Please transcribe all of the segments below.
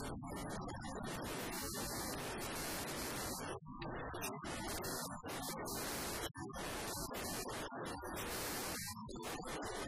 Thank you.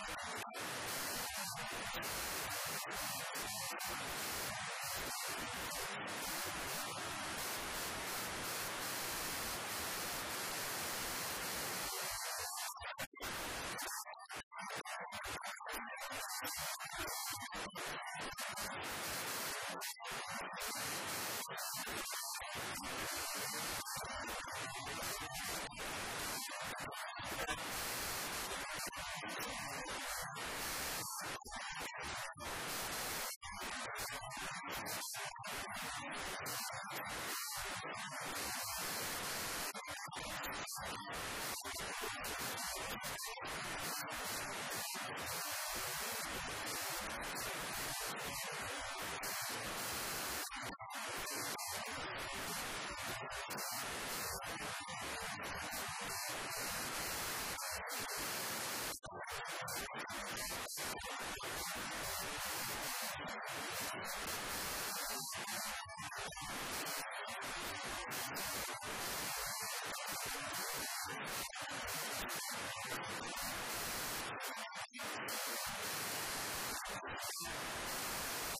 よし!東京海上日動の雨雲が発生したということですが、この雨雲が発生したということですが、東京海上日動の雨雲が発生したということですが、東京海上日動の雨雲が発生したということです。よし!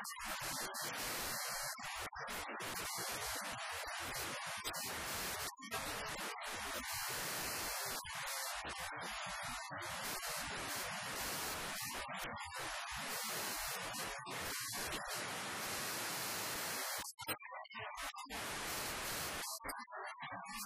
you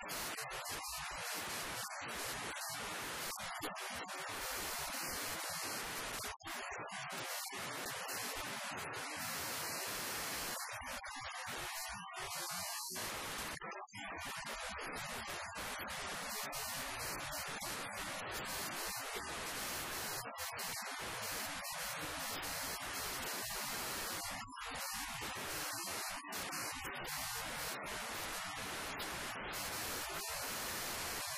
ハハハハ!よし!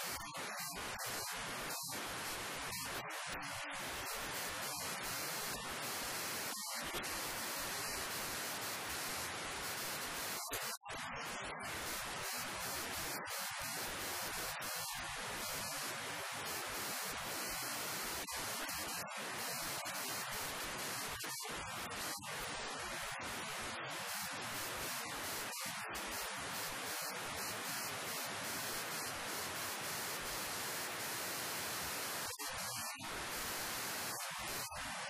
you